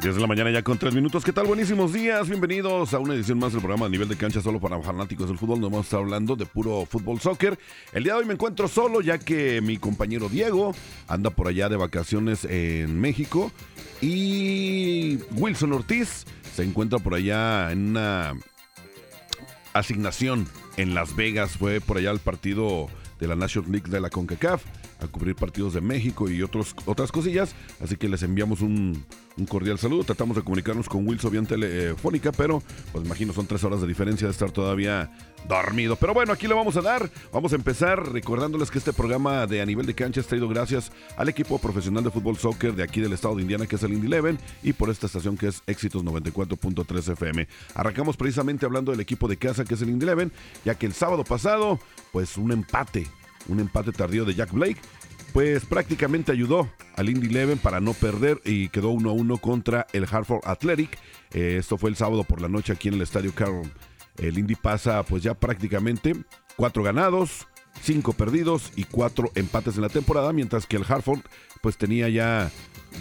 10 de la mañana ya con 3 minutos. ¿Qué tal? Buenísimos días. Bienvenidos a una edición más del programa a nivel de cancha solo para fanáticos del fútbol. Nos vamos a estar hablando de puro fútbol soccer. El día de hoy me encuentro solo ya que mi compañero Diego anda por allá de vacaciones en México y Wilson Ortiz se encuentra por allá en una asignación en Las Vegas. Fue por allá el partido de la National League de la CONCACAF a cubrir partidos de México y otros, otras cosillas. Así que les enviamos un, cordial saludo. Tratamos de comunicarnos con Wilson bien telefónica, pero pues imagino son tres horas de diferencia de estar todavía dormido. Pero bueno, aquí le vamos a dar. Vamos a empezar recordándoles que este programa de a nivel de cancha es traído gracias al equipo profesional de fútbol soccer de aquí del estado de Indiana, que es el Indy Eleven, y por esta estación que es Éxitos 94.3 FM. Arrancamos precisamente hablando del equipo de casa que es el Indy Eleven, ya que el sábado pasado, pues un empate un empate tardío de Jack Blake, pues prácticamente ayudó al Indy Eleven para no perder y quedó 1 a 1 contra el Hartford Athletic. Eh, esto fue el sábado por la noche aquí en el Estadio Carroll. El Indy pasa pues ya prácticamente cuatro ganados, cinco perdidos y cuatro empates en la temporada, mientras que el Hartford pues tenía ya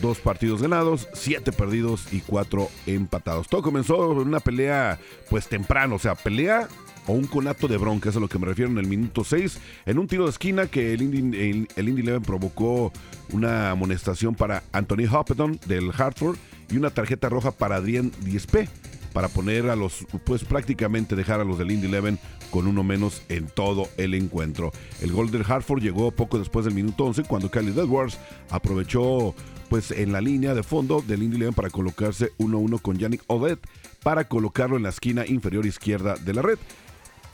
dos partidos ganados, siete perdidos y cuatro empatados. Todo comenzó en una pelea pues temprano, o sea, pelea o un conato de bronca, es a lo que me refiero en el minuto 6, en un tiro de esquina que el Indy, el, Indy Eleven provocó una amonestación para Anthony Hoppeton del Hartford y una tarjeta roja para Adrián Diespe para poner a los, pues prácticamente dejar a los del Indy Eleven con uno menos en todo el encuentro. El gol del Hartford llegó poco después del minuto 11 cuando Kylie Edwards aprovechó pues en la línea de fondo del Indy Eleven para colocarse 1-1 con Yannick Odette para colocarlo en la esquina inferior izquierda de la red.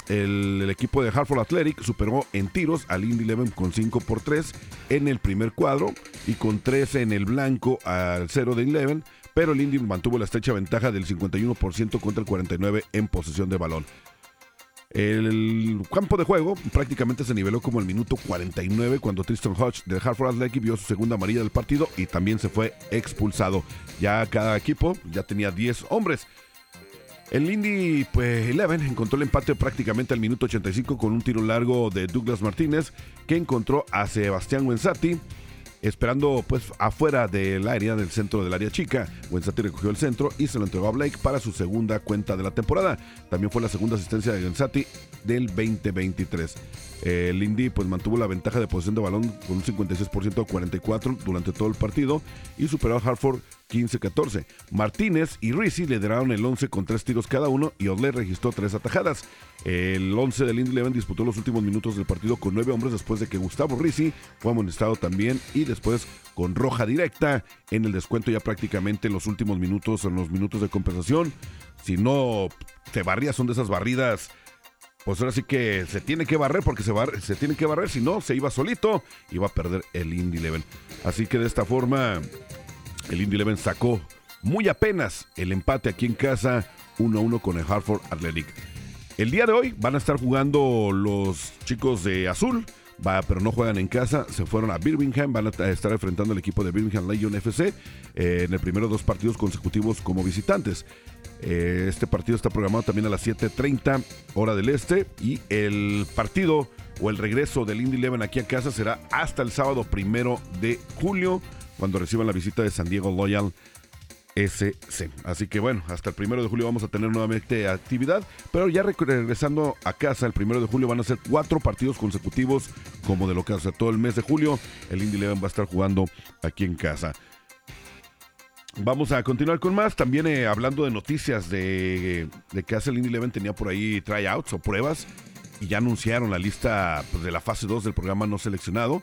El, equipo de Hartford Athletic superó en tiros al Indy Eleven con 5 por 3 en el primer cuadro y con 13 en el blanco al 0 de Eleven, pero el Indy mantuvo la estrecha ventaja del 51% contra el 49% en posesión de balón. El campo de juego prácticamente se niveló como el minuto 49 cuando Tristan Hodge del Hartford Athletic vio su segunda amarilla del partido y también se fue expulsado. Ya cada equipo ya tenía 10 hombres. El Indy pues, Eleven encontró el empate prácticamente al minuto 85 con un tiro largo de Douglas Martínez que encontró a Sebastián Wenzati esperando pues afuera del área, del centro del área chica. Wenzati recogió el centro y se lo entregó a Blake para su segunda cuenta de la temporada. También fue la segunda asistencia de Wenzati del 2023. El Indy pues mantuvo la ventaja de posición de balón con un 56% a 44 durante todo el partido y superó a Hartford 15-14. Martínez y Rizzi lideraron el 11 con tres tiros cada uno y Odle registró tres atajadas. El 11 del Indy Eleven disputó los últimos minutos del partido con nueve hombres después de que Gustavo Rizzi fue amonestado también y después con roja directa en el descuento ya prácticamente en los últimos minutos, en los minutos de compensación. Si no te barrías, son de esas barridas pues ahora sí que se tiene que barrer porque se, tiene que barrer, si no, se iba solito y va a perder el Indy Eleven. Así que de esta forma, el Indy Eleven sacó muy apenas el empate aquí en casa 1-1 con el Hartford Athletic. El día de hoy van a estar jugando los chicos de azul, va, pero no juegan en casa, se fueron a Birmingham, van a estar enfrentando al equipo de Birmingham Legion FC eh, en el primero dos partidos consecutivos como visitantes. Eh, este partido está programado también a las 7.30 hora del este y el partido o el regreso del Indy Eleven aquí a casa será hasta el sábado primero de julio cuando reciban la visita de San Diego Loyal SC. Así que bueno, hasta el primero de julio vamos a tener nuevamente actividad, pero ya regresando a casa, el primero de julio van a ser cuatro partidos consecutivos como de lo que hace todo el mes de julio. El Indy Eleven va a estar jugando aquí en casa. Vamos a continuar con más. También eh, hablando de noticias de, que hace el Indy Eleven tenía por ahí tryouts o pruebas y ya anunciaron la lista pues, de la fase 2 del programa no seleccionado.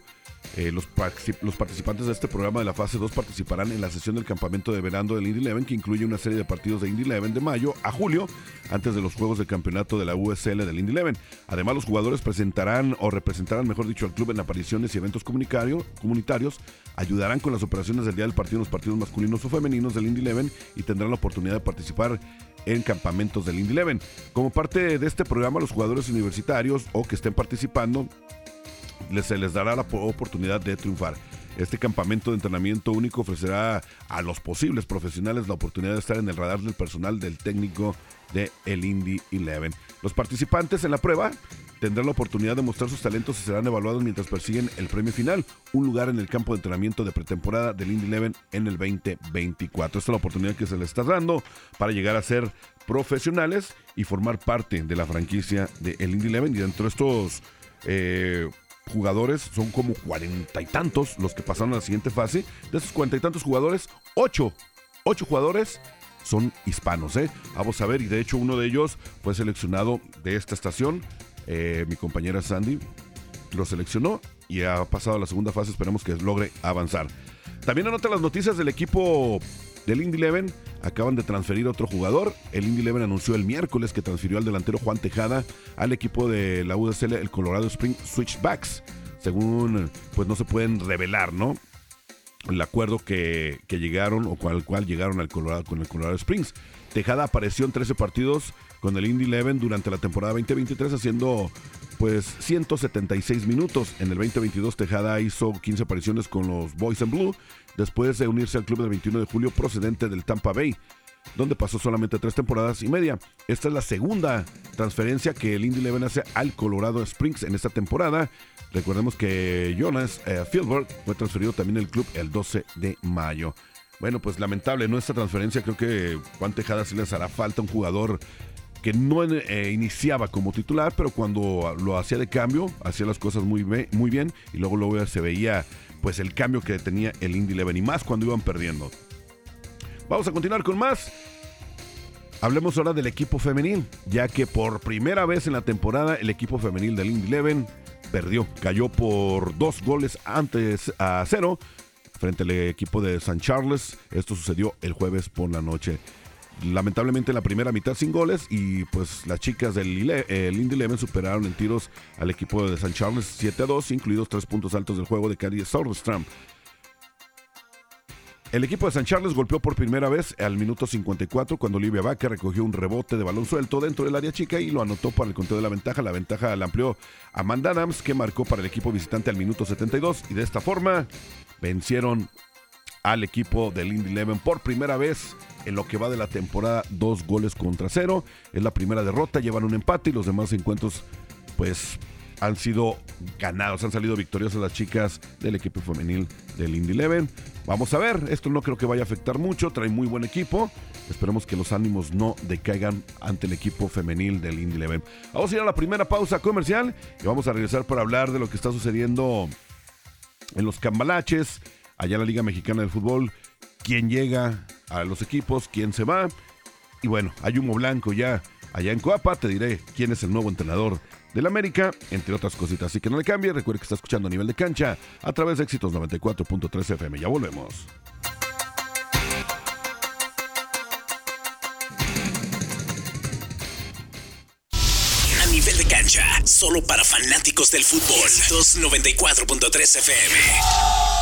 Eh, los, participantes de este programa de la fase 2 participarán en la sesión del campamento de verano del Indy Eleven, que incluye una serie de partidos de Indy Eleven de mayo a julio, antes de los juegos del campeonato de la USL del Indy Eleven. Además, los jugadores presentarán o representarán, mejor dicho, al club en apariciones y eventos comunitarios, ayudarán con las operaciones del día del partido en los partidos masculinos o femeninos del Indy Eleven y tendrán la oportunidad de participar en campamentos del Indy Eleven. Como parte de este programa, los jugadores universitarios o que estén participando se les dará la oportunidad de triunfar. Este campamento de entrenamiento único ofrecerá a los posibles profesionales la oportunidad de estar en el radar del personal del técnico de el Indy 11. Los participantes en la prueba tendrán la oportunidad de mostrar sus talentos y serán evaluados mientras persiguen el premio final, un lugar en el campo de entrenamiento de pretemporada del Indy 11 en el 2024. Esta es la oportunidad que se les está dando para llegar a ser profesionales y formar parte de la franquicia de el Indy 11 y dentro de estos eh, jugadores, son como cuarenta y tantos los que pasaron a la siguiente fase. De esos cuarenta y tantos jugadores, ocho, ocho jugadores son hispanos, ¿eh? Vamos a ver, y de hecho uno de ellos fue seleccionado de esta estación. Eh, mi compañera Sandy lo seleccionó y ha pasado a la segunda fase. Esperemos que logre avanzar. También anota las noticias del equipo del Indy Eleven. Acaban de transferir otro jugador. El Indy Eleven anunció el miércoles que transfirió al delantero Juan Tejada al equipo de la USL, el Colorado Spring Switchbacks. Según, pues no se pueden revelar, ¿no? el acuerdo que, llegaron o el cual llegaron al Colorado, con el Colorado Springs. Tejada apareció en 13 partidos con el Indy Eleven durante la temporada 2023 haciendo pues 176 minutos. En el 2022 Tejada hizo 15 apariciones con los Boys in Blue después de unirse al club del 21 de julio procedente del Tampa Bay donde pasó solamente tres temporadas y media. Esta es la segunda transferencia que el Indy Eleven hace al Colorado Springs en esta temporada. Recordemos que Jonas eh, Fieldberg fue transferido también al club el 12 de mayo. Bueno, pues lamentable, ¿no? Esta transferencia creo que Juan Tejada sí les hará falta un jugador que no eh, iniciaba como titular, pero cuando lo hacía de cambio, hacía las cosas muy, muy bien y luego, luego se veía pues el cambio que tenía el Indy Eleven y más cuando iban perdiendo. Vamos a continuar con más. Hablemos ahora del equipo femenil, ya que por primera vez en la temporada el equipo femenil del Indy Eleven perdió, cayó por dos goles antes a cero frente al equipo de San Charles. Esto sucedió el jueves por la noche. Lamentablemente en la primera mitad sin goles y pues las chicas del Indy Eleven superaron en tiros al equipo de San Charles 7 a 2, incluidos tres puntos altos del juego de Cady Soderstrom. El equipo de San Charles golpeó por primera vez al minuto 54 cuando Olivia Vaca recogió un rebote de balón suelto dentro del área chica y lo anotó para el conteo de la ventaja. La ventaja la amplió Amanda Adams que marcó para el equipo visitante al minuto 72 y de esta forma vencieron al equipo del Indy Eleven por primera vez en lo que va de la temporada dos goles contra cero. Es la primera derrota, llevan un empate y los demás encuentros pues han sido ganados, han salido victoriosas las chicas del equipo femenil del Indy Eleven. Vamos a ver, esto no creo que vaya a afectar mucho, trae muy buen equipo. Esperemos que los ánimos no decaigan ante el equipo femenil del Indy Eleven. Vamos a ir a la primera pausa comercial y vamos a regresar para hablar de lo que está sucediendo en los cambalaches, allá en la Liga Mexicana del Fútbol, quién llega a los equipos, quién se va. Y bueno, hay humo blanco ya allá en Coapa, te diré quién es el nuevo entrenador del América, entre otras cositas. Así que no le cambie, recuerde que está escuchando a nivel de cancha a través de éxitos 94.3 FM. Ya volvemos. A nivel de cancha, solo para fanáticos del fútbol. 94.3 FM.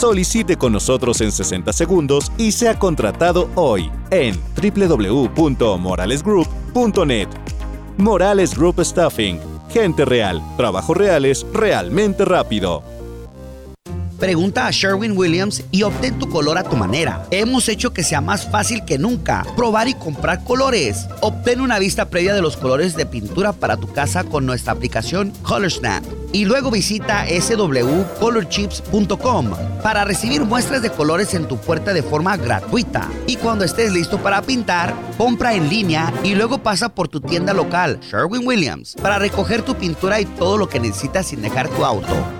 Solicite con nosotros en 60 segundos y sea contratado hoy en www.moralesgroup.net. Morales Group Staffing. Gente real. Trabajos reales realmente rápido. Pregunta a Sherwin Williams y obtén tu color a tu manera. Hemos hecho que sea más fácil que nunca probar y comprar colores. Obtén una vista previa de los colores de pintura para tu casa con nuestra aplicación ColorSnap y luego visita swcolorchips.com para recibir muestras de colores en tu puerta de forma gratuita. Y cuando estés listo para pintar, compra en línea y luego pasa por tu tienda local, Sherwin Williams, para recoger tu pintura y todo lo que necesitas sin dejar tu auto.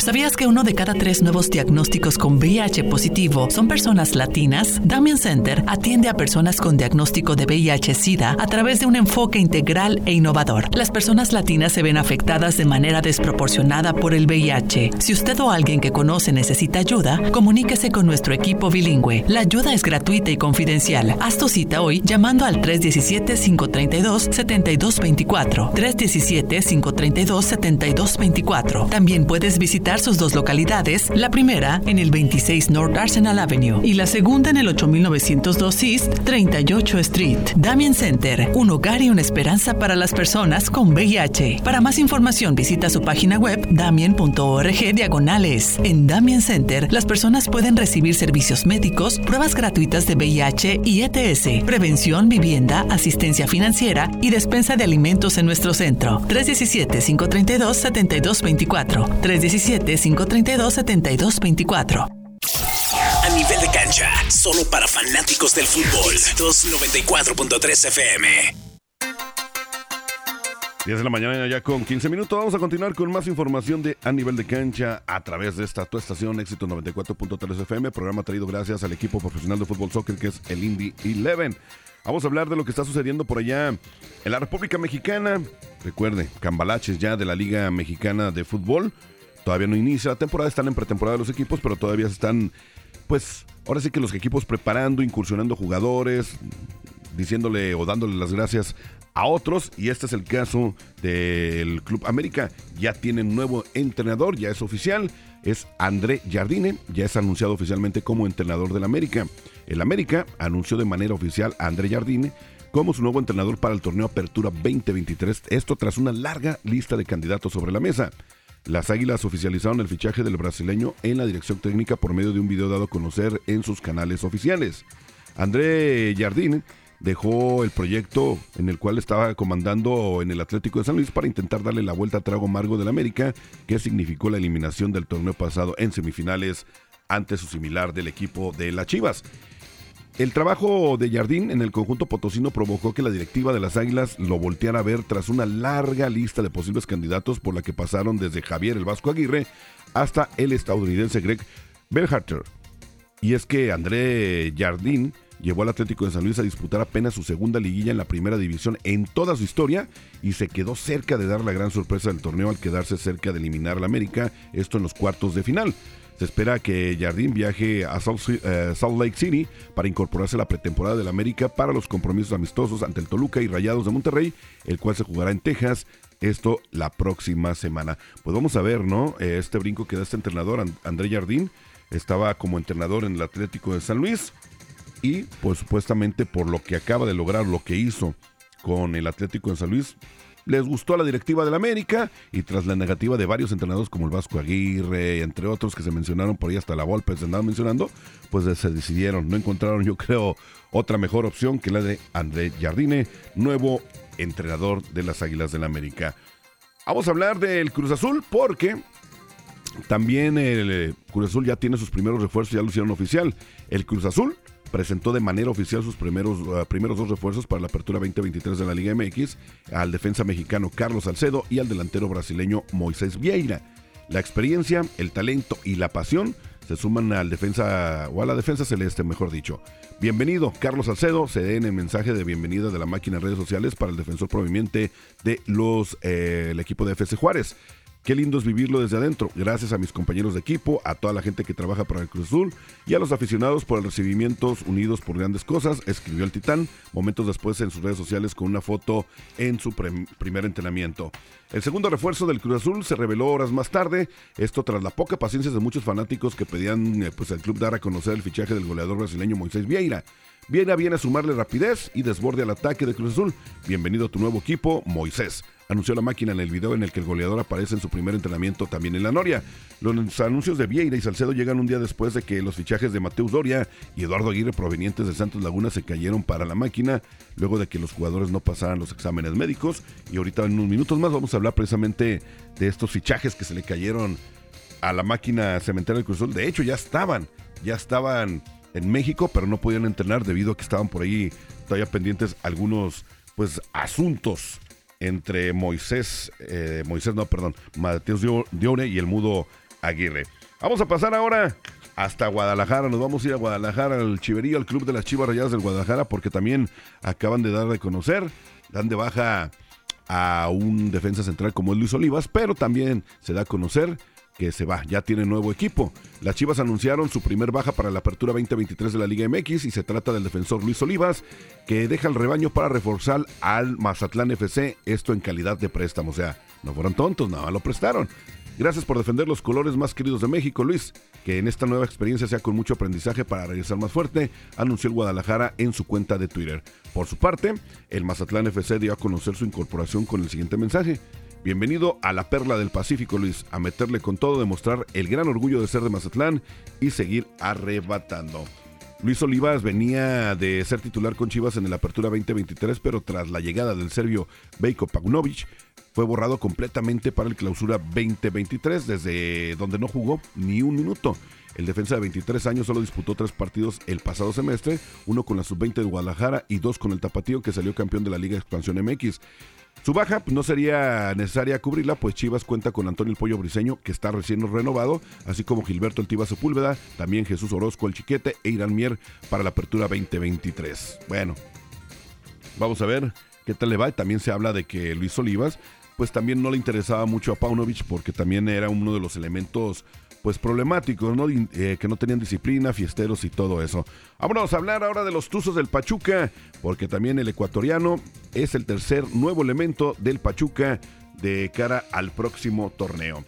¿Sabías que uno de cada tres nuevos diagnósticos con VIH positivo son personas latinas? Damien Center atiende a personas con diagnóstico de VIH-Sida a través de un enfoque integral e innovador. Las personas latinas se ven afectadas de manera desproporcionada por el VIH. Si usted o alguien que conoce necesita ayuda, comuníquese con nuestro equipo bilingüe. La ayuda es gratuita y confidencial. Haz tu cita hoy llamando al 317-532-7224. 317-532-7224. También puedes visitar sus dos localidades, la primera en el 26 North Arsenal Avenue y la segunda en el 8902 East 38 Street. Damien Center, un hogar y una esperanza para las personas con VIH. Para más información visita su página web damien.org diagonales. En Damien Center, las personas pueden recibir servicios médicos, pruebas gratuitas de VIH y ETS, prevención, vivienda, asistencia financiera y despensa de alimentos en nuestro centro. 317-532-7224. 317 532-7224. A nivel de cancha, solo para fanáticos del fútbol. 294.3 FM. 10 de la mañana ya con 15 minutos. Vamos a continuar con más información de A Nivel de Cancha a través de esta tu estación Éxito 94.3 FM, programa traído gracias al equipo profesional de fútbol soccer que es el Indy 11. Vamos a hablar de lo que está sucediendo por allá en la República Mexicana. Recuerde, cambalaches ya de la Liga Mexicana de Fútbol. Todavía no inicia la temporada, están en pretemporada los equipos, pero todavía están, pues, ahora sí que los equipos preparando, incursionando jugadores, diciéndole o dándole las gracias a otros. Y este es el caso del Club América. Ya tiene nuevo entrenador, ya es oficial. Es André Jardine, ya es anunciado oficialmente como entrenador del América. El América anunció de manera oficial a André Jardine como su nuevo entrenador para el torneo Apertura 2023. Esto tras una larga lista de candidatos sobre la mesa. Las Águilas oficializaron el fichaje del brasileño en la dirección técnica por medio de un video dado a conocer en sus canales oficiales. André Jardín dejó el proyecto en el cual estaba comandando en el Atlético de San Luis para intentar darle la vuelta a trago amargo del América, que significó la eliminación del torneo pasado en semifinales ante su similar del equipo de las Chivas. El trabajo de Jardín en el conjunto potosino provocó que la directiva de las Águilas lo volteara a ver tras una larga lista de posibles candidatos por la que pasaron desde Javier el Vasco Aguirre hasta el estadounidense Greg Berharter. Y es que André Jardín llevó al Atlético de San Luis a disputar apenas su segunda liguilla en la primera división en toda su historia y se quedó cerca de dar la gran sorpresa del torneo al quedarse cerca de eliminar al América, esto en los cuartos de final. Se espera que Jardín viaje a eh, Salt, Lake City para incorporarse a la pretemporada del América para los compromisos amistosos ante el Toluca y Rayados de Monterrey, el cual se jugará en Texas. Esto la próxima semana. Pues vamos a ver, ¿no? Eh, este brinco que da este entrenador, André Jardín, estaba como entrenador en el Atlético de San Luis y pues supuestamente por lo que acaba de lograr, lo que hizo con el Atlético de San Luis, les gustó a la directiva del América y tras la negativa de varios entrenadores como el Vasco Aguirre, entre otros que se mencionaron por ahí hasta la Volpe se andaban mencionando, pues se decidieron, no encontraron yo creo otra mejor opción que la de André Jardine, nuevo entrenador de las Águilas del América. Vamos a hablar del Cruz Azul porque también el eh, Cruz Azul ya tiene sus primeros refuerzos, ya lo hicieron oficial. El Cruz Azul presentó de manera oficial sus primeros, uh, primeros dos refuerzos para la apertura 2023 de la Liga MX, al defensa mexicano Carlos Salcedo y al delantero brasileño Moisés Vieira. La experiencia, el talento y la pasión se suman al defensa o a la defensa celeste, mejor dicho. Bienvenido, Carlos Salcedo. Se den el mensaje de bienvenida de la máquina en redes sociales para el defensor proveniente de los eh, el equipo de FC Juárez. Qué lindo es vivirlo desde adentro. Gracias a mis compañeros de equipo, a toda la gente que trabaja para el Cruz Azul y a los aficionados por el recibimiento unidos por grandes cosas, escribió el Titán momentos después en sus redes sociales con una foto en su primer entrenamiento. El segundo refuerzo del Cruz Azul se reveló horas más tarde, esto tras la poca paciencia de muchos fanáticos que pedían eh, pues, el club dar a conocer el fichaje del goleador brasileño Moisés Vieira. Viene viene a sumarle rapidez y desborde al ataque de Cruz Azul. Bienvenido a tu nuevo equipo, Moisés. Anunció la máquina en el video en el que el goleador aparece en su primer entrenamiento también en la Noria. Los anuncios de Vieira y Salcedo llegan un día después de que los fichajes de Mateus Doria y Eduardo Aguirre provenientes de Santos Laguna se cayeron para la máquina luego de que los jugadores no pasaran los exámenes médicos. Y ahorita en unos minutos más vamos a hablar precisamente de estos fichajes que se le cayeron a la máquina cementera del Cruz Azul. De hecho, ya estaban, ya estaban en México, pero no podían entrenar debido a que estaban por ahí todavía pendientes algunos pues asuntos entre Moisés, eh, Moisés no, perdón, Mateus Dione y el mudo Aguirre. Vamos a pasar ahora hasta Guadalajara. Nos vamos a ir a Guadalajara, al Chiverío, al Club de las Chivas Rayadas del Guadalajara, porque también acaban de dar de conocer, dan de baja a un defensa central como es Luis Olivas, pero también se da a conocer que se va, ya tiene nuevo equipo. Las Chivas anunciaron su primer baja para la apertura 2023 de la Liga MX y se trata del defensor Luis Olivas, que deja el rebaño para reforzar al Mazatlán FC, esto en calidad de préstamo. O sea, no fueron tontos, nada lo prestaron. Gracias por defender los colores más queridos de México, Luis. Que en esta nueva experiencia sea con mucho aprendizaje para regresar más fuerte, anunció el Guadalajara en su cuenta de Twitter. Por su parte, el Mazatlán FC dio a conocer su incorporación con el siguiente mensaje. Bienvenido a la Perla del Pacífico, Luis, a meterle con todo, demostrar el gran orgullo de ser de Mazatlán y seguir arrebatando. Luis Olivas venía de ser titular con Chivas en el Apertura 2023, pero tras la llegada del serbio Bejko Paunovic, fue borrado completamente para el Clausura 2023, desde donde no jugó ni un minuto. El defensa de 23 años solo disputó tres partidos el pasado semestre, uno con la sub-20 de Guadalajara y dos con el Tapatío que salió campeón de la Liga Expansión MX. Su baja pues, no sería necesaria cubrirla, pues Chivas cuenta con Antonio el Pollo Briseño, que está recién renovado, así como Gilberto el Tiba Sepúlveda, también Jesús Orozco el Chiquete e Irán Mier para la apertura 2023. Bueno, vamos a ver qué tal le va. También se habla de que Luis Olivas, pues también no le interesaba mucho a Paunovic, porque también era uno de los elementos pues problemáticos, ¿no? Eh, que no tenían disciplina, fiesteros y todo eso. Vámonos a hablar ahora de los Tuzos del Pachuca, porque también el ecuatoriano es el tercer nuevo elemento del Pachuca de cara al próximo torneo.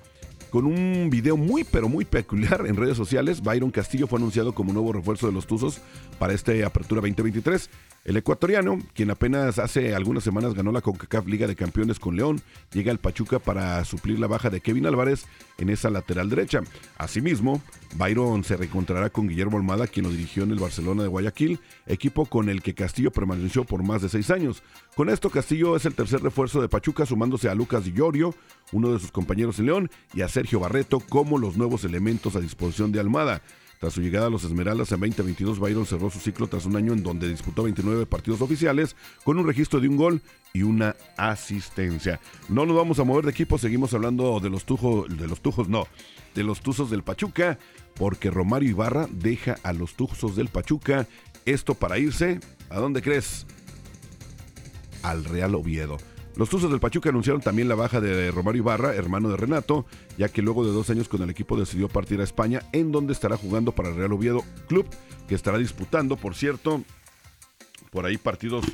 Con un video muy pero muy peculiar en redes sociales, Byron Castillo fue anunciado como nuevo refuerzo de los Tuzos para esta apertura 2023. El ecuatoriano, quien apenas hace algunas semanas ganó la CONCACAF Liga de Campeones con León, llega al Pachuca para suplir la baja de Kevin Álvarez en esa lateral derecha. Asimismo, Byron se reencontrará con Guillermo Almada, quien lo dirigió en el Barcelona de Guayaquil, equipo con el que Castillo permaneció por más de seis años. Con esto, Castillo es el tercer refuerzo de Pachuca, sumándose a Lucas Di uno de sus compañeros en León, y a Sergio Barreto como los nuevos elementos a disposición de Almada. Tras su llegada a los Esmeraldas en 2022, Byron cerró su ciclo tras un año en donde disputó 29 partidos oficiales con un registro de un gol y una asistencia. No nos vamos a mover de equipo, seguimos hablando de los tujos, de los tujos no, de los tuzos del Pachuca, porque Romario Ibarra deja a los tuzos del Pachuca esto para irse, ¿a dónde crees? Al Real Oviedo. Los Tuzos del Pachuca anunciaron también la baja de Romario Ibarra, hermano de Renato, ya que luego de dos años con el equipo decidió partir a España, en donde estará jugando para el Real Oviedo Club, que estará disputando, por cierto, por ahí partidos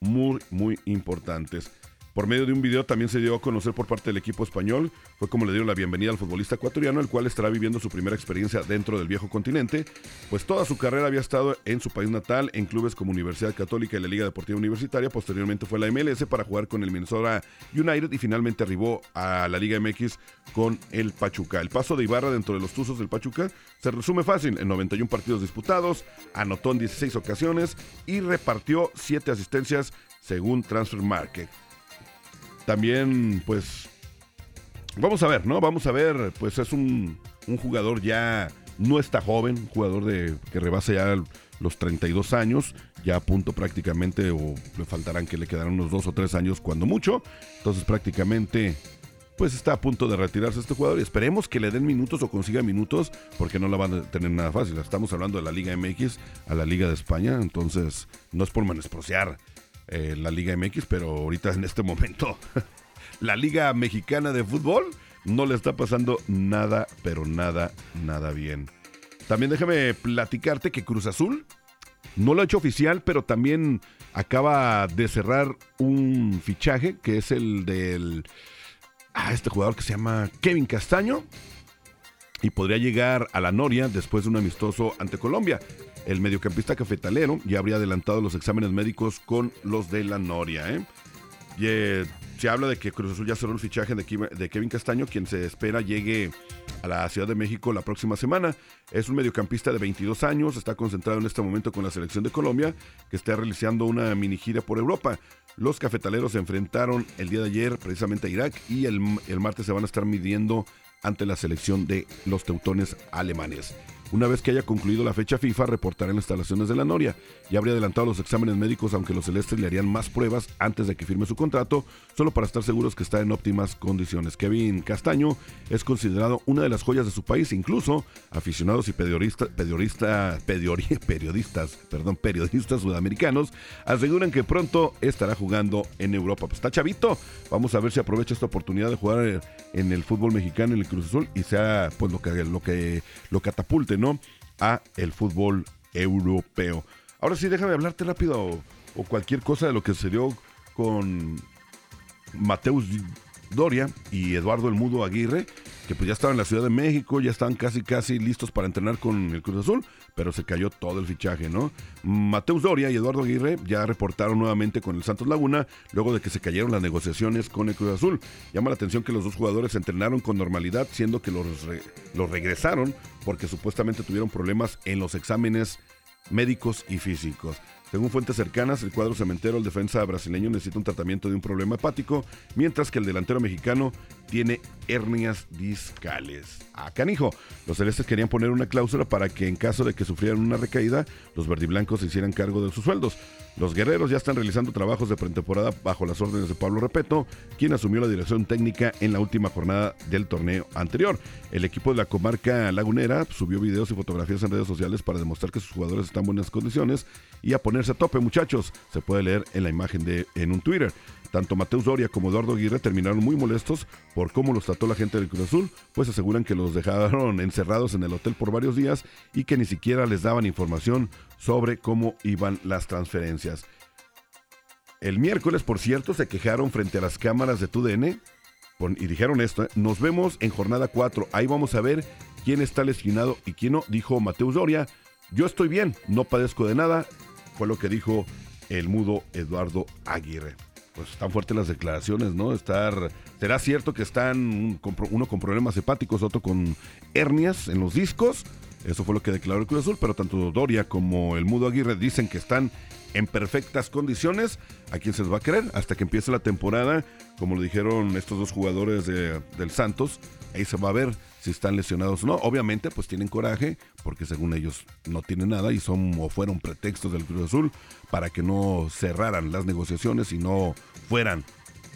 muy, muy importantes. Por medio de un video también se dio a conocer por parte del equipo español, fue como le dieron la bienvenida al futbolista ecuatoriano, el cual estará viviendo su primera experiencia dentro del viejo continente, pues toda su carrera había estado en su país natal, en clubes como Universidad Católica y la Liga Deportiva Universitaria, posteriormente fue a la MLS para jugar con el Minnesota United y finalmente arribó a la Liga MX con el Pachuca. El paso de Ibarra dentro de los Tuzos del Pachuca se resume fácil, en 91 partidos disputados, anotó en 16 ocasiones y repartió 7 asistencias según Transfer Market. También, pues, vamos a ver, ¿no? Vamos a ver, pues es un, jugador ya, no está joven, jugador de que rebasa ya los 32 años, ya a punto prácticamente, o le faltarán que le quedaran unos dos o tres años cuando mucho. Entonces prácticamente, pues está a punto de retirarse este jugador y esperemos que le den minutos o consiga minutos, porque no la van a tener nada fácil. Estamos hablando de la Liga MX a la Liga de España, entonces no es por menospreciar eh, la Liga MX, pero ahorita en este momento la Liga Mexicana de Fútbol no le está pasando nada, pero nada, nada bien. También déjame platicarte que Cruz Azul no lo ha hecho oficial, pero también acaba de cerrar un fichaje que es el del a este jugador que se llama Kevin Castaño y podría llegar a la Noria después de un amistoso ante Colombia. El mediocampista cafetalero ya habría adelantado los exámenes médicos con los de la Noria. ¿eh? Eh, se habla de que Cruz Azul ya cerró el fichaje de Kevin Castaño, quien se espera llegue a la Ciudad de México la próxima semana. Es un mediocampista de 22 años, está concentrado en este momento con la selección de Colombia, que está realizando una mini gira por Europa. Los cafetaleros se enfrentaron el día de ayer precisamente a Irak y el, el martes se van a estar midiendo ante la selección de los teutones alemanes. Una vez que haya concluido la fecha FIFA, reportará en las instalaciones de la Noria. Ya habría adelantado los exámenes médicos, aunque los celestes le harían más pruebas antes de que firme su contrato, solo para estar seguros que está en óptimas condiciones. Kevin Castaño es considerado una de las joyas de su país, incluso aficionados y periodistas, periodistas, perdón, periodistas sudamericanos aseguran que pronto estará jugando en Europa. Pues está chavito, vamos a ver si aprovecha esta oportunidad de jugar en el fútbol mexicano, en el Cruz Azul, y sea pues lo que lo que lo catapulte ¿no? A el fútbol europeo. Ahora sí, déjame hablarte rápido o, cualquier cosa de lo que se dio con Mateus Doria y Eduardo El Mudo Aguirre, que pues ya estaban en la Ciudad de México, ya estaban casi casi listos para entrenar con el Cruz Azul, pero se cayó todo el fichaje, ¿no? Mateus Doria y Eduardo Aguirre ya reportaron nuevamente con el Santos Laguna luego de que se cayeron las negociaciones con el Cruz Azul. Llama la atención que los dos jugadores entrenaron con normalidad, siendo que los, los regresaron porque supuestamente tuvieron problemas en los exámenes médicos y físicos. Según fuentes cercanas, el cuadro cementero, el defensa brasileño necesita un tratamiento de un problema hepático, mientras que el delantero mexicano tiene hernias discales. A ah, canijo, los celestes querían poner una cláusula para que en caso de que sufrieran una recaída, los verdiblancos se hicieran cargo de sus sueldos. Los guerreros ya están realizando trabajos de pretemporada bajo las órdenes de Pablo Repeto, quien asumió la dirección técnica en la última jornada del torneo anterior. El equipo de la comarca lagunera subió videos y fotografías en redes sociales para demostrar que sus jugadores están en buenas condiciones y a ponerse a tope, muchachos. Se puede leer en la imagen de en un Twitter. Tanto Mateus Doria como Eduardo Aguirre terminaron muy molestos por cómo los trató la gente del Cruz Azul, pues aseguran que los dejaron encerrados en el hotel por varios días y que ni siquiera les daban información sobre cómo iban las transferencias. El miércoles, por cierto, se quejaron frente a las cámaras de TUDN y dijeron esto, ¿eh? nos vemos en jornada 4, ahí vamos a ver quién está lesionado y quién no, dijo Mateus Doria, yo estoy bien, no padezco de nada, fue lo que dijo el mudo Eduardo Aguirre pues están fuertes las declaraciones, ¿no? Estar, será cierto que están uno con problemas hepáticos, otro con hernias en los discos. Eso fue lo que declaró el Cruz Azul, pero tanto Doria como el Mudo Aguirre dicen que están en perfectas condiciones. ¿A quién se les va a creer? Hasta que empiece la temporada, como lo dijeron estos dos jugadores del Santos, ahí se va a ver si están lesionados o no. Obviamente, pues tienen coraje, porque según ellos no tienen nada y son o fueron pretextos del Cruz Azul para que no cerraran las negociaciones y no fueran,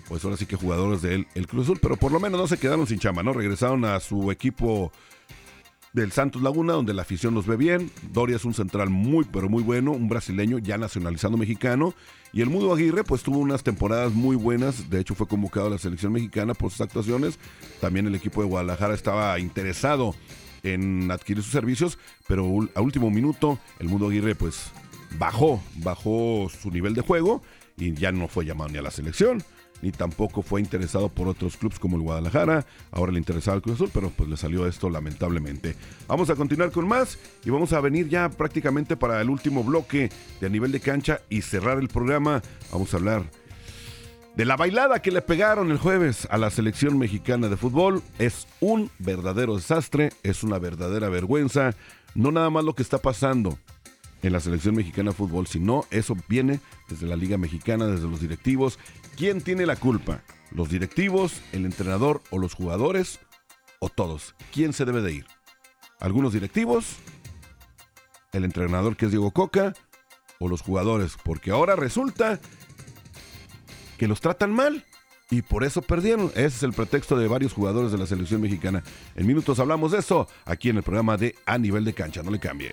pues ahora sí que jugadores del el Cruz Azul, pero por lo menos no se quedaron sin chama, ¿no? Regresaron a su equipo del Santos Laguna, donde la afición los ve bien. Doria es un central muy, pero muy bueno, un brasileño ya nacionalizado mexicano. Y el Mudo Aguirre, pues tuvo unas temporadas muy buenas. De hecho, fue convocado a la selección mexicana por sus actuaciones. También el equipo de Guadalajara estaba interesado en adquirir sus servicios, pero a último minuto, el Mudo Aguirre, pues bajó, bajó su nivel de juego y ya no fue llamado ni a la selección ni tampoco fue interesado por otros clubes como el Guadalajara. Ahora le interesaba el Cruz Azul, pero pues le salió esto lamentablemente. Vamos a continuar con más y vamos a venir ya prácticamente para el último bloque de a nivel de cancha y cerrar el programa. Vamos a hablar de la bailada que le pegaron el jueves a la selección mexicana de fútbol. Es un verdadero desastre, es una verdadera vergüenza. No nada más lo que está pasando en la selección mexicana de fútbol, sino eso viene desde la Liga Mexicana, desde los directivos ¿Quién tiene la culpa? ¿Los directivos, el entrenador o los jugadores? ¿O todos? ¿Quién se debe de ir? ¿Algunos directivos? ¿El entrenador que es Diego Coca? ¿O los jugadores? Porque ahora resulta que los tratan mal y por eso perdieron. Ese es el pretexto de varios jugadores de la selección mexicana. En minutos hablamos de eso aquí en el programa de A Nivel de Cancha. No le cambie.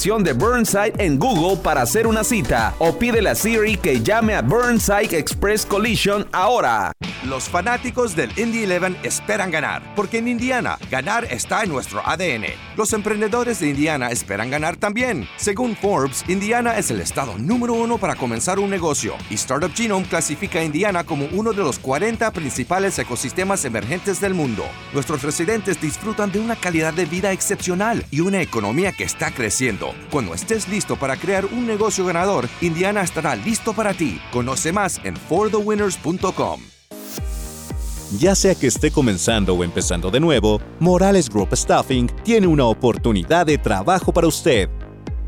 de Burnside en Google para hacer una cita o pídele a Siri que llame a Burnside Express Collision ahora. Los fanáticos del Indy 11 esperan ganar, porque en Indiana ganar está en nuestro ADN. Los emprendedores de Indiana esperan ganar también. Según Forbes, Indiana es el estado número uno para comenzar un negocio y Startup Genome clasifica a Indiana como uno de los 40 principales ecosistemas emergentes del mundo. Nuestros residentes disfrutan de una calidad de vida excepcional y una economía que está creciendo. Cuando estés listo para crear un negocio ganador, Indiana estará listo para ti. Conoce más en forthewinners.com. Ya sea que esté comenzando o empezando de nuevo, Morales Group Staffing tiene una oportunidad de trabajo para usted.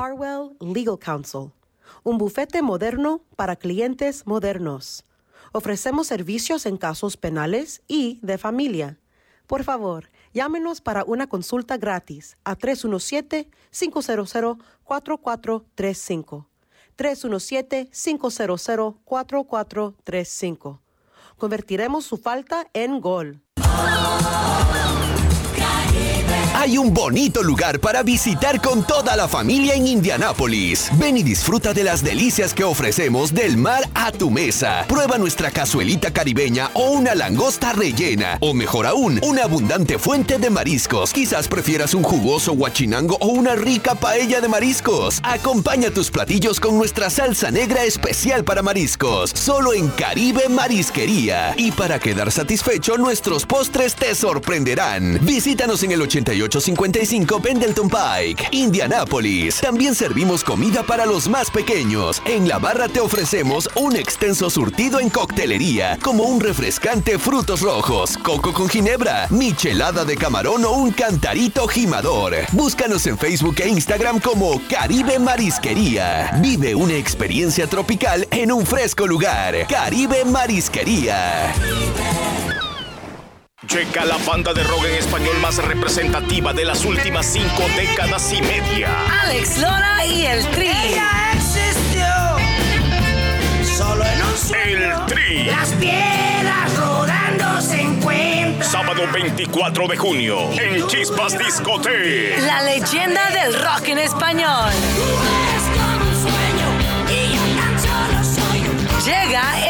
Harwell Legal Counsel. Un bufete moderno para clientes modernos. Ofrecemos servicios en casos penales y de familia. Por favor, llámenos para una consulta gratis a 317-500-4435. 317-500-4435. Convertiremos su falta en gol. Hay un bonito lugar para visitar con toda la familia en Indianápolis. Ven y disfruta de las delicias que ofrecemos del mar a tu mesa. Prueba nuestra cazuelita caribeña o una langosta rellena. O mejor aún, una abundante fuente de mariscos. Quizás prefieras un jugoso guachinango o una rica paella de mariscos. Acompaña tus platillos con nuestra salsa negra especial para mariscos. Solo en Caribe Marisquería. Y para quedar satisfecho, nuestros postres te sorprenderán. Visítanos en el 88 55 Pendleton Pike, Indianapolis. También servimos comida para los más pequeños. En la barra te ofrecemos un extenso surtido en coctelería, como un refrescante frutos rojos, coco con ginebra, michelada de camarón o un cantarito gimador. Búscanos en Facebook e Instagram como Caribe Marisquería. Vive una experiencia tropical en un fresco lugar. Caribe Marisquería. Llega la banda de rock en español más representativa de las últimas cinco décadas y media. Alex Lora y el Tri. Ella existió solo en un sueño. El Tri. Las piedras rodando se encuentran. Sábado 24 de junio en Chispas Discote. La leyenda del rock en español. Es como un sueño y yo tan solo soy un Llega el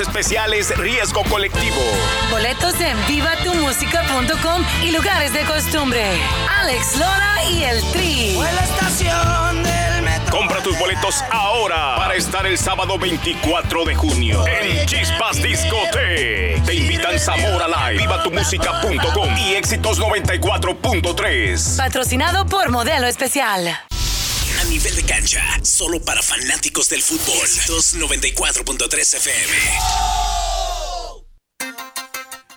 Especiales, riesgo colectivo. Boletos en vivatumusica.com y lugares de costumbre. Alex Lora y el Tri. Fue la estación del metro. Compra tus boletos ahora para estar el sábado 24 de junio en Chispas Discote. Te invitan Zamora Live, vivatumusica.com y éxitos 94.3. Patrocinado por Modelo Especial. Nivel de cancha, solo para fanáticos del fútbol. Éxitos 94.3 FM.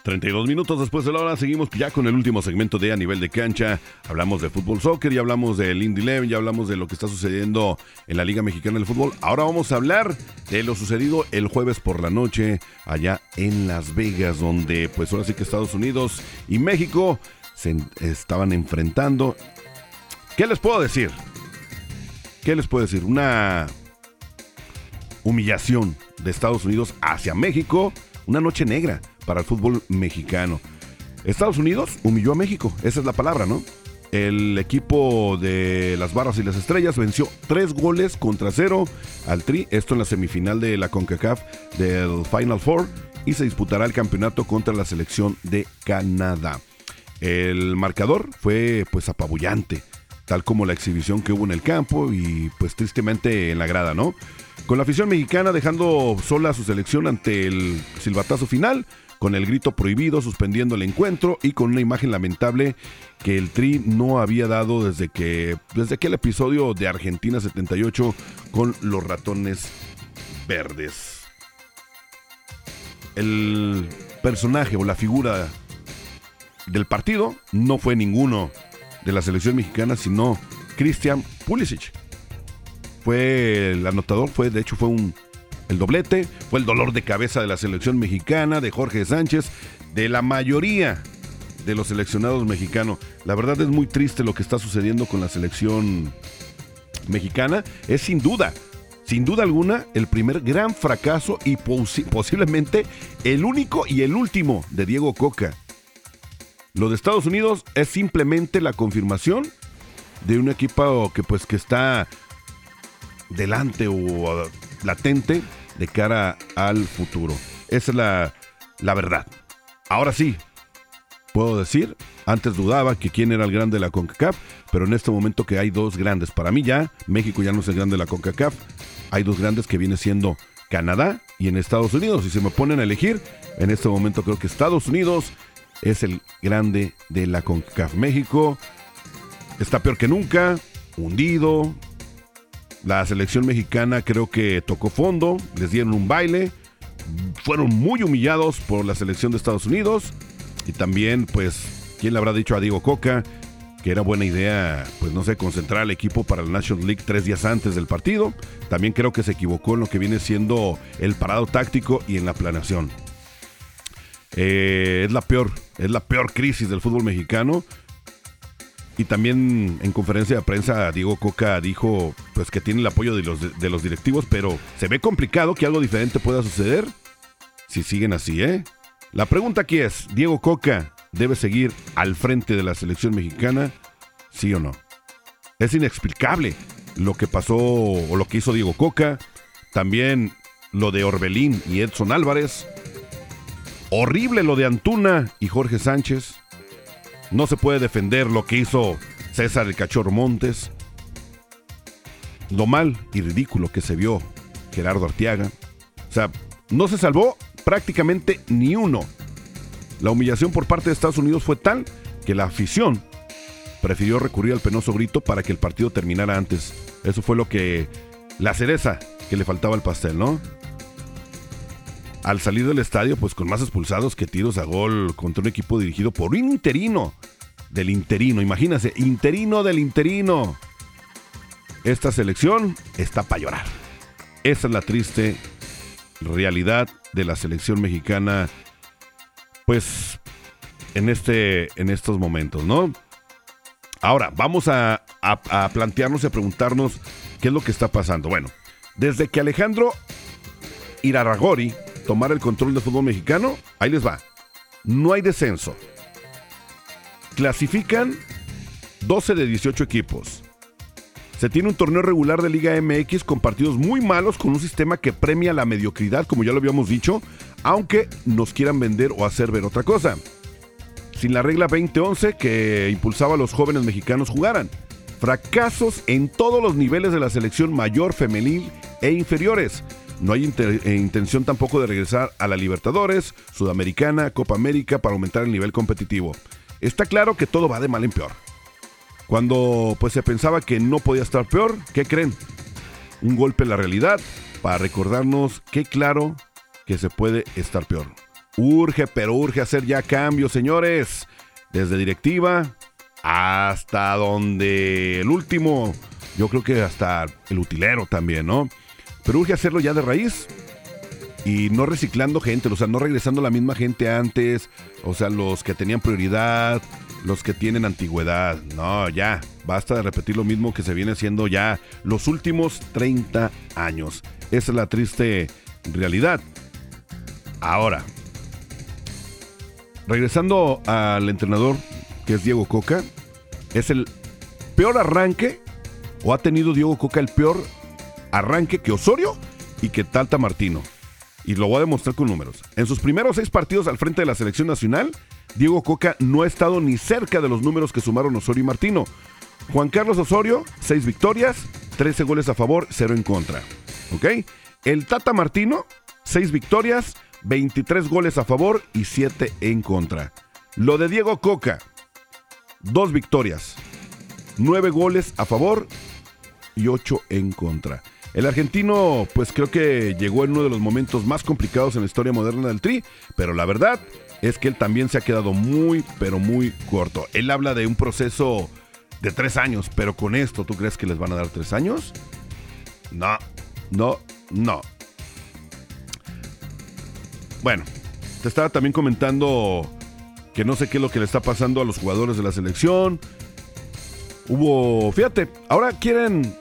32 minutos después de la hora, seguimos ya con el último segmento de A Nivel de Cancha. Hablamos de fútbol soccer, ya hablamos del Indy Eleven, ya hablamos de lo que está sucediendo en la Liga Mexicana del Fútbol. Ahora vamos a hablar de lo sucedido el jueves por la noche allá en Las Vegas, donde pues ahora sí que Estados Unidos y México se estaban enfrentando. ¿Qué les puedo decir? ¿Qué les puedo decir? Una humillación de Estados Unidos hacia México, una noche negra para el fútbol mexicano. Estados Unidos humilló a México, esa es la palabra, ¿no? el equipo de las Barras y las Estrellas venció tres goles contra cero al Tri, esto en la semifinal de la CONCACAF del Final Four y se disputará el campeonato contra la selección de Canadá. El marcador fue pues apabullante, tal como la exhibición que hubo en el campo y pues tristemente en la grada, ¿no? Con la afición mexicana dejando sola su selección ante el silbatazo final, con el grito prohibido suspendiendo el encuentro y con una imagen lamentable que el Tri no había dado desde que desde aquel episodio de Argentina 78 con los ratones verdes. El personaje o la figura del partido no fue ninguno de la selección mexicana, sino Christian Pulisic. Fue el anotador, fue de hecho fue un el doblete, fue el dolor de cabeza de la selección mexicana, de Jorge Sánchez, de la mayoría de los seleccionados mexicanos. La verdad es muy triste lo que está sucediendo con la selección mexicana. Es sin duda, sin duda alguna, el primer gran fracaso y posi- posiblemente el único y el último de Diego Coca. Lo de Estados Unidos es simplemente la confirmación de un equipo que pues que está delante o uh, latente de cara al futuro. Esa es la, la verdad. Ahora sí, puedo decir, antes dudaba que quién era el grande de la CONCACAF, pero en este momento que hay dos grandes, para mí ya, México ya no es el grande de la CONCACAF, hay dos grandes que viene siendo Canadá y en Estados Unidos. Si se me ponen a elegir, en este momento creo que Estados Unidos es el grande de la CONCACAF. México está peor que nunca, hundido. La selección mexicana creo que tocó fondo, les dieron un baile, fueron muy humillados por la selección de Estados Unidos y también pues, ¿quién le habrá dicho a Diego Coca que era buena idea, pues no sé, concentrar al equipo para la National League tres días antes del partido? También creo que se equivocó en lo que viene siendo el parado táctico y en la planeación. Eh, es la peor, es la peor crisis del fútbol mexicano. Y también en conferencia de prensa Diego Coca dijo pues que tiene el apoyo de los, de los directivos, pero se ve complicado que algo diferente pueda suceder si siguen así, ¿eh? La pregunta aquí es, ¿Diego Coca debe seguir al frente de la selección mexicana? ¿Sí o no? Es inexplicable lo que pasó o lo que hizo Diego Coca, también lo de Orbelín y Edson Álvarez, horrible lo de Antuna y Jorge Sánchez. No se puede defender lo que hizo César el Cachorro Montes. Lo mal y ridículo que se vio Gerardo Arteaga. O sea, no se salvó prácticamente ni uno. La humillación por parte de Estados Unidos fue tal que la afición prefirió recurrir al penoso grito para que el partido terminara antes. Eso fue lo que... la cereza que le faltaba al pastel, ¿no? Al salir del estadio, pues con más expulsados que tiros a gol contra un equipo dirigido por un interino del interino. Imagínense, interino del interino. Esta selección está para llorar. Esa es la triste realidad de la selección mexicana, pues en, este, en estos momentos, ¿no? Ahora, vamos a, plantearnos y a preguntarnos qué es lo que está pasando. Bueno, desde que Alejandro Irarragori tomara el control del fútbol mexicano, ahí les va. No hay descenso. Clasifican 12 de 18 equipos. Se tiene un torneo regular de Liga MX con partidos muy malos, con un sistema que premia la mediocridad, como ya lo habíamos dicho, aunque nos quieran vender o hacer ver otra cosa. Sin la regla 2011 que impulsaba a los jóvenes mexicanos jugaran. Fracasos en todos los niveles de la selección mayor, femenil e inferiores. No hay eh, intención tampoco de regresar a la Libertadores, Sudamericana, Copa América para aumentar el nivel competitivo. Está claro que todo va de mal en peor. Cuando pues se pensaba que no podía estar peor, ¿qué creen? Un golpe en la realidad para recordarnos que claro que se puede estar peor. Urge, pero urge hacer ya cambios, señores. Desde directiva hasta donde el último, yo creo que hasta el utilero también, ¿no? Pero urge hacerlo ya de raíz y no reciclando gente, o sea, no regresando la misma gente antes, o sea, los que tenían prioridad, los que tienen antigüedad. No, ya, basta de repetir lo mismo que se viene haciendo ya los últimos 30 años. Esa es la triste realidad. Ahora, regresando al entrenador, que es Diego Coca, es el peor arranque o ha tenido Diego Coca el peor arranque que Osorio y que Tata Martino. Y lo voy a demostrar con números. En sus primeros seis partidos al frente de la selección nacional, Diego Coca no ha estado ni cerca de los números que sumaron Osorio y Martino. Juan Carlos Osorio, seis victorias, 13 goles a favor, cero en contra. ¿Ok? El Tata Martino, seis victorias, 23 goles a favor y 7 en contra. Lo de Diego Coca, dos victorias, 9 goles a favor y 8 en contra. El argentino, pues creo que llegó en uno de los momentos más complicados en la historia moderna del Tri, pero la verdad es que él también se ha quedado muy, pero muy corto. Él habla de un proceso de tres años, pero con esto, ¿tú crees que les van a dar tres años? No, no, no. Bueno, te estaba también comentando que no sé qué es lo que le está pasando a los jugadores de la selección. Hubo, fíjate, ahora quieren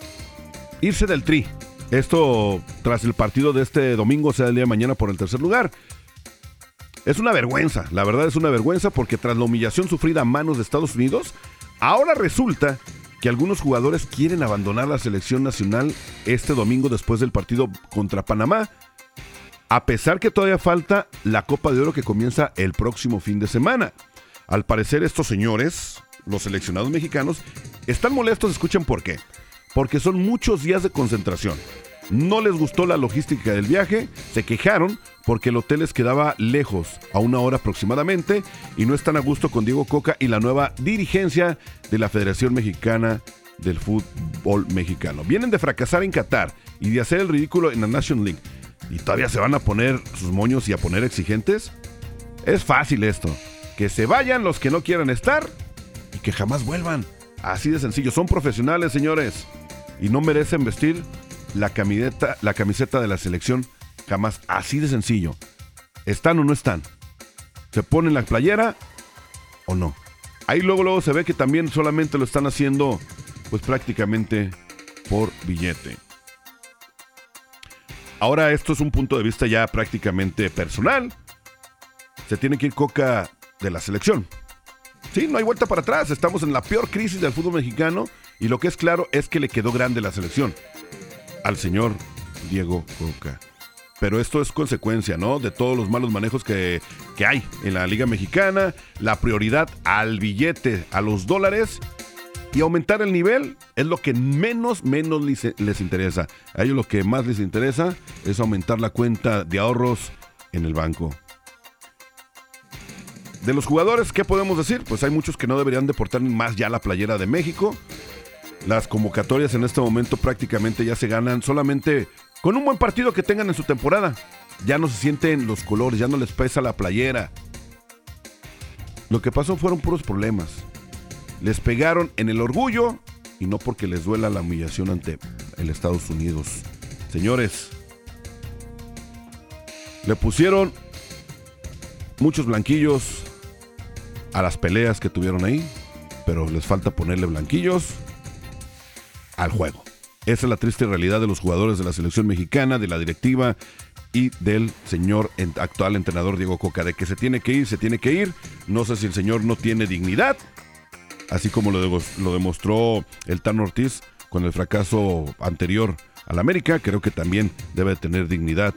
irse del tri. Esto tras el partido de este domingo, sea el día de mañana por el tercer lugar. Es una vergüenza, la verdad es una vergüenza porque tras la humillación sufrida a manos de Estados Unidos, ahora resulta que algunos jugadores quieren abandonar la selección nacional este domingo después del partido contra Panamá, a pesar que todavía falta la Copa de Oro que comienza el próximo fin de semana. Al parecer estos señores, los seleccionados mexicanos, están molestos, escuchen por qué. Porque son muchos días de concentración. No les gustó la logística del viaje, se quejaron porque el hotel les quedaba lejos, a una hora aproximadamente, y no están a gusto con Diego Coca y la nueva dirigencia de la Federación Mexicana del Fútbol Mexicano. Vienen de fracasar en Qatar y de hacer el ridículo en la National League. ¿Y todavía se van a poner sus moños y a poner exigentes? Es fácil esto. Que se vayan los que no quieran estar y que jamás vuelvan. Así de sencillo. Son profesionales, señores. Y no merecen vestir la camiseta, la camiseta de la selección jamás. Así de sencillo. ¿Están o no están? ¿Se ponen la playera o no? Ahí luego, luego se ve que también solamente lo están haciendo, pues prácticamente por billete. Ahora esto es un punto de vista ya prácticamente personal. Se tiene que ir Coca de la selección. Sí, no hay vuelta para atrás. Estamos en la peor crisis del fútbol mexicano y lo que es claro es que le quedó grande la selección al señor Diego Coca. Pero esto es consecuencia, ¿no? De todos los malos manejos que, que hay en la Liga Mexicana, la prioridad al billete, a los dólares y aumentar el nivel es lo que menos, menos les, les interesa. A ellos lo que más les interesa es aumentar la cuenta de ahorros en el banco. De los jugadores, ¿qué podemos decir? Pues hay muchos que no deberían de portar más ya la playera de México. Las convocatorias en este momento prácticamente ya se ganan solamente con un buen partido que tengan en su temporada. Ya no se sienten los colores, ya no les pesa la playera. Lo que pasó fueron puros problemas. Les pegaron en el orgullo y no porque les duela la humillación ante el Estados Unidos. Señores, le pusieron muchos blanquillos a las peleas que tuvieron ahí, pero les falta ponerle blanquillos al juego. Esa es la triste realidad de los jugadores de la selección mexicana, de la directiva y del señor actual entrenador Diego Coca. De que se tiene que ir, se tiene que ir. No sé si el señor no tiene dignidad, así como lo demostró el Tan Ortiz con el fracaso anterior al América. Creo que también debe tener dignidad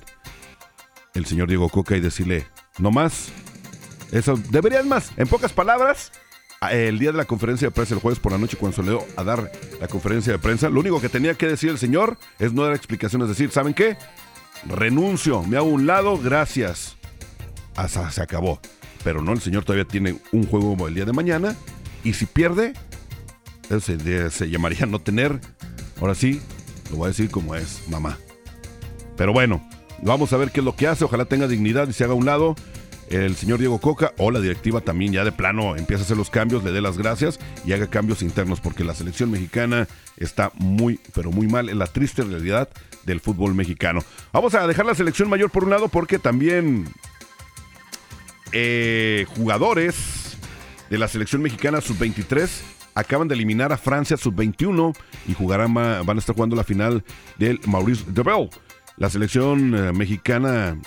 el señor Diego Coca y decirle, no más. Eso deberían más. En pocas palabras, el día de la conferencia de prensa el jueves por la noche cuando salió a dar la conferencia de prensa, lo único que tenía que decir el señor es no dar explicaciones, decir, ¿saben qué? Renuncio, me hago un lado, gracias. Hasta se acabó. Pero no, el señor todavía tiene un juego el día de mañana y si pierde, eso se, se llamaría no tener. Ahora sí, lo voy a decir como es, mamá. Pero bueno, vamos a ver qué es lo que hace. Ojalá tenga dignidad y se haga un lado el señor Diego Coca o la directiva también ya de plano empieza a hacer los cambios, le dé las gracias y haga cambios internos porque la selección mexicana está muy, pero muy mal en la triste realidad del fútbol mexicano. Vamos a dejar la selección mayor por un lado porque también eh, jugadores de la selección mexicana sub-23 acaban de eliminar a Francia sub-21 y jugarán, va- van a estar jugando la final del Maurice Debel. La selección eh, mexicana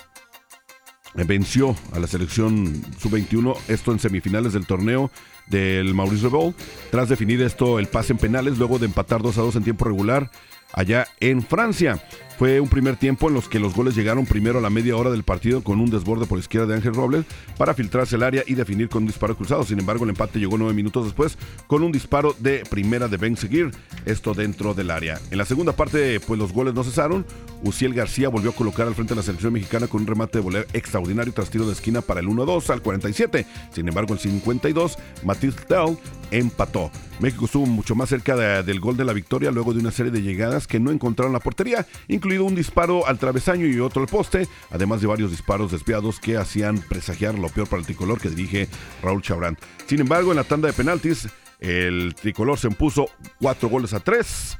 venció a la selección sub-21, esto en semifinales del torneo del Maurice Revel, tras definir esto el pase en penales, luego de empatar 2 a 2 en tiempo regular allá en Francia. Fue un primer tiempo en los que los goles llegaron primero a la media hora del partido con un desborde por izquierda de Ángel Robles para filtrarse el área y definir con un disparo cruzado. Sin embargo, el empate llegó nueve minutos después con un disparo de primera de Ben Seguir, esto dentro del área. En la segunda parte, pues los goles no cesaron. Uciel García volvió a colocar al frente de la selección mexicana con un remate de volea extraordinario tras tiro de esquina para el 1-2 al 47. Sin embargo, el 52, Matisse Tell empató. México estuvo mucho más cerca de- del gol de la victoria luego de una serie de llegadas que no encontraron la portería, incluido un disparo al travesaño y otro al poste, además de varios disparos desviados que hacían presagiar lo peor para el tricolor que dirige Raúl Chabrán. Sin embargo, en la tanda de penaltis, el tricolor se impuso cuatro goles a tres.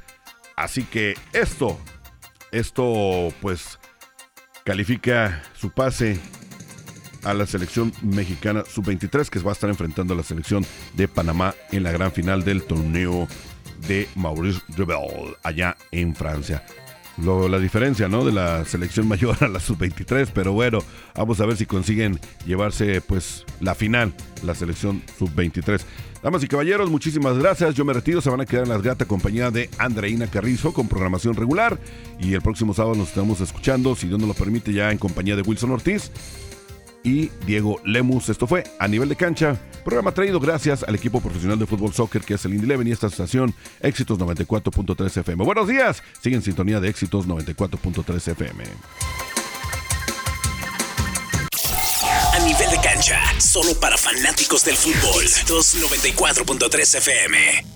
Así que esto, esto pues califica su pase a la selección mexicana sub-23 que va a estar enfrentando a la selección de Panamá en la gran final del torneo de Maurice Revel allá en Francia. Lo- la diferencia, ¿no? De la selección mayor a la sub-23, pero bueno, vamos a ver si consiguen llevarse pues la final, la selección sub-23. Damas y caballeros, muchísimas gracias. Yo me retiro, se van a quedar en la grata compañía de Andreina Carrizo con programación regular y el próximo sábado nos estamos escuchando, si Dios nos lo permite, ya en compañía de Wilson Ortiz y Diego Lemus. Esto fue a nivel de cancha, programa traído gracias al equipo profesional de fútbol soccer que es el Indy Eleven y esta estación Éxitos 94.3 FM. Buenos días, siguen en sintonía de Éxitos 94.3 FM. A nivel de cancha, solo para fanáticos del fútbol. 294.3 FM.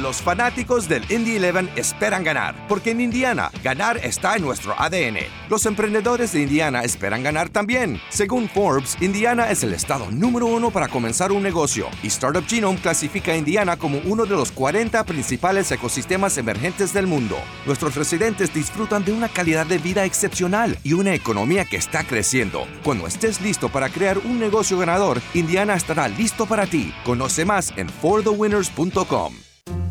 Los fanáticos del Indy 11 esperan ganar, porque en Indiana, ganar está en nuestro ADN. Los emprendedores de Indiana esperan ganar también. Según Forbes, Indiana es el estado número uno para comenzar un negocio, y Startup Genome clasifica a Indiana como uno de los 40 principales ecosistemas emergentes del mundo. Nuestros residentes disfrutan de una calidad de vida excepcional y una economía que está creciendo. Cuando estés listo para crear un negocio ganador, Indiana estará listo para ti. Conoce más en forthewinners.com.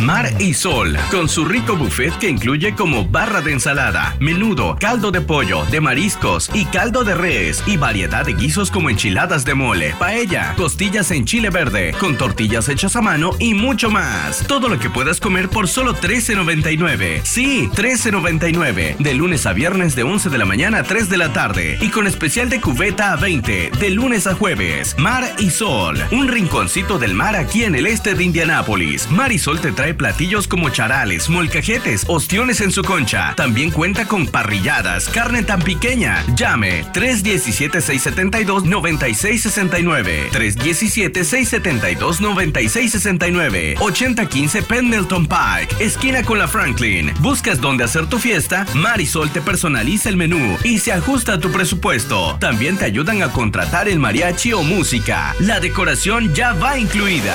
Mar y Sol, con su rico buffet que incluye como barra de ensalada, menudo, caldo de pollo, de mariscos y caldo de res y variedad de guisos como enchiladas de mole, paella, costillas en chile verde, con tortillas hechas a mano y mucho más. Todo lo que puedas comer por solo $13.99. Sí, $13.99. De lunes a viernes de 11 de la mañana a 3 de la tarde y con especial de cubeta a 20, de lunes a jueves. Mar y Sol, un rinconcito del mar aquí en el este de Indianápolis. Mar y Sol te trae platillos como charales, molcajetes, ostiones en su concha. También cuenta con parrilladas, carne tan pequeña. Llame 317-672-9669. 317-672-9669. 8015 Pendleton Pike, esquina con la Franklin. ¿Buscas dónde hacer tu fiesta? Marisol te personaliza el menú y se ajusta a tu presupuesto. También te ayudan a contratar el mariachi o música. La decoración ya va incluida.